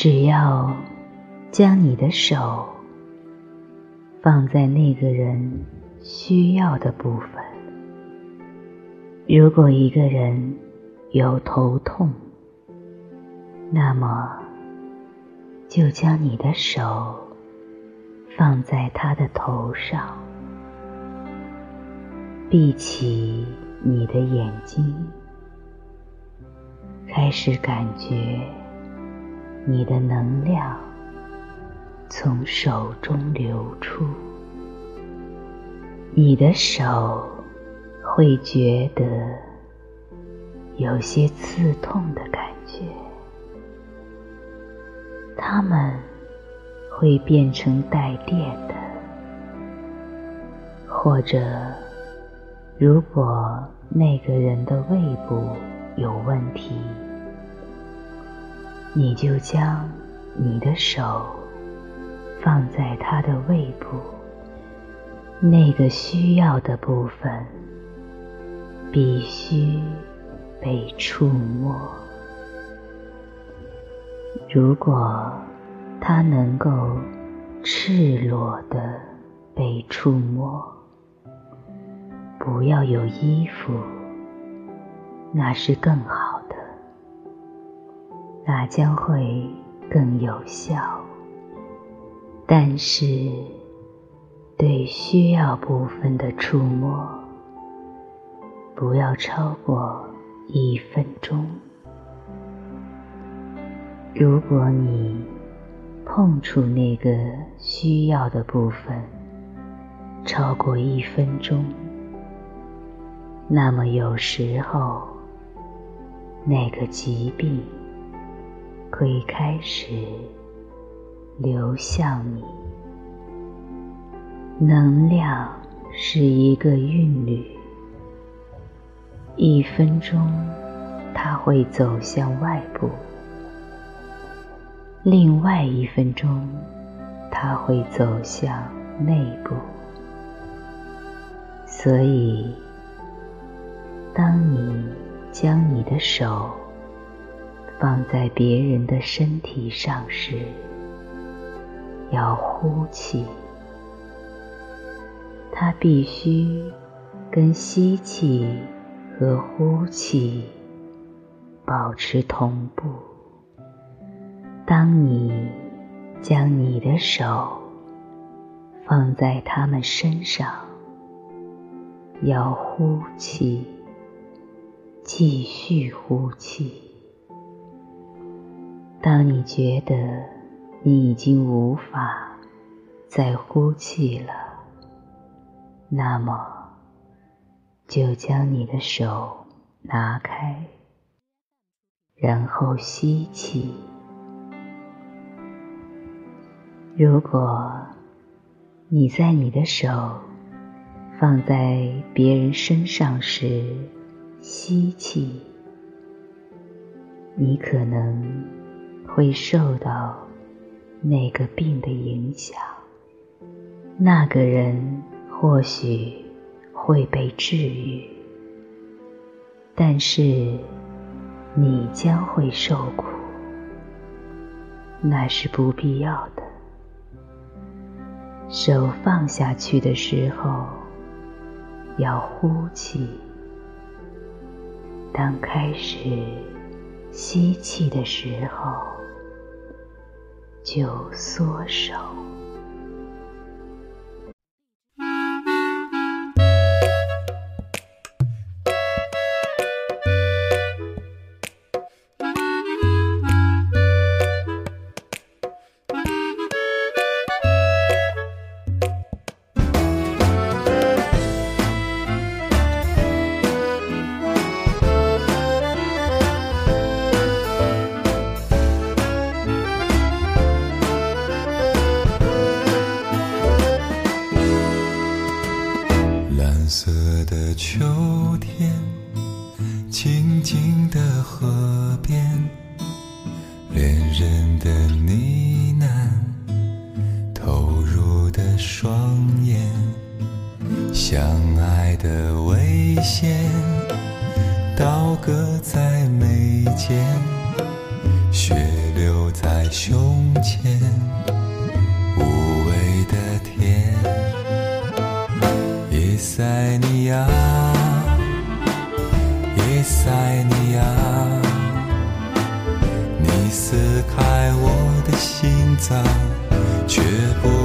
只要将你的手放在那个人需要的部分。如果一个人有头痛，那么就将你的手放在他的头上，闭起你的眼睛，开始感觉你的能量从手中流出，你的手。会觉得有些刺痛的感觉，它们会变成带电的，或者如果那个人的胃部有问题，你就将你的手放在他的胃部那个需要的部分。必须被触摸。如果他能够赤裸的被触摸，不要有衣服，那是更好，那将会更有效。但是，对需要部分的触摸。不要超过一分钟。如果你碰触那个需要的部分超过一分钟，那么有时候那个疾病可以开始流向你。能量是一个韵律。一分钟，它会走向外部；另外一分钟，它会走向内部。所以，当你将你的手放在别人的身体上时，要呼气，它必须跟吸气。和呼气保持同步。当你将你的手放在他们身上，要呼气，继续呼气。当你觉得你已经无法再呼气了，那么。就将你的手拿开，然后吸气。如果你在你的手放在别人身上时吸气，你可能会受到那个病的影响。那个人或许。会被治愈，但是你将会受苦，那是不必要的。手放下去的时候，要呼气；当开始吸气的时候，就缩手。秋天，静静的河边，恋人的呢喃，投入的双眼，相爱的危险，刀割在眉间，血流在胸前。塞尼亚叶塞尼亚你撕开我的心脏却不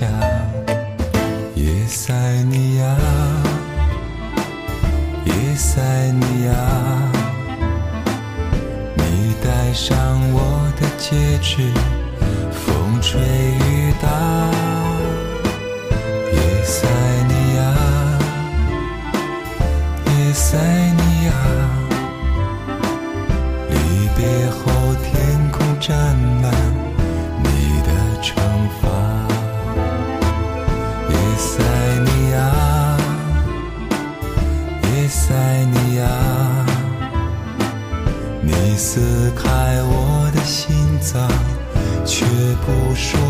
下叶塞尼亚叶塞尼亚你戴上我的戒指风吹雨 show.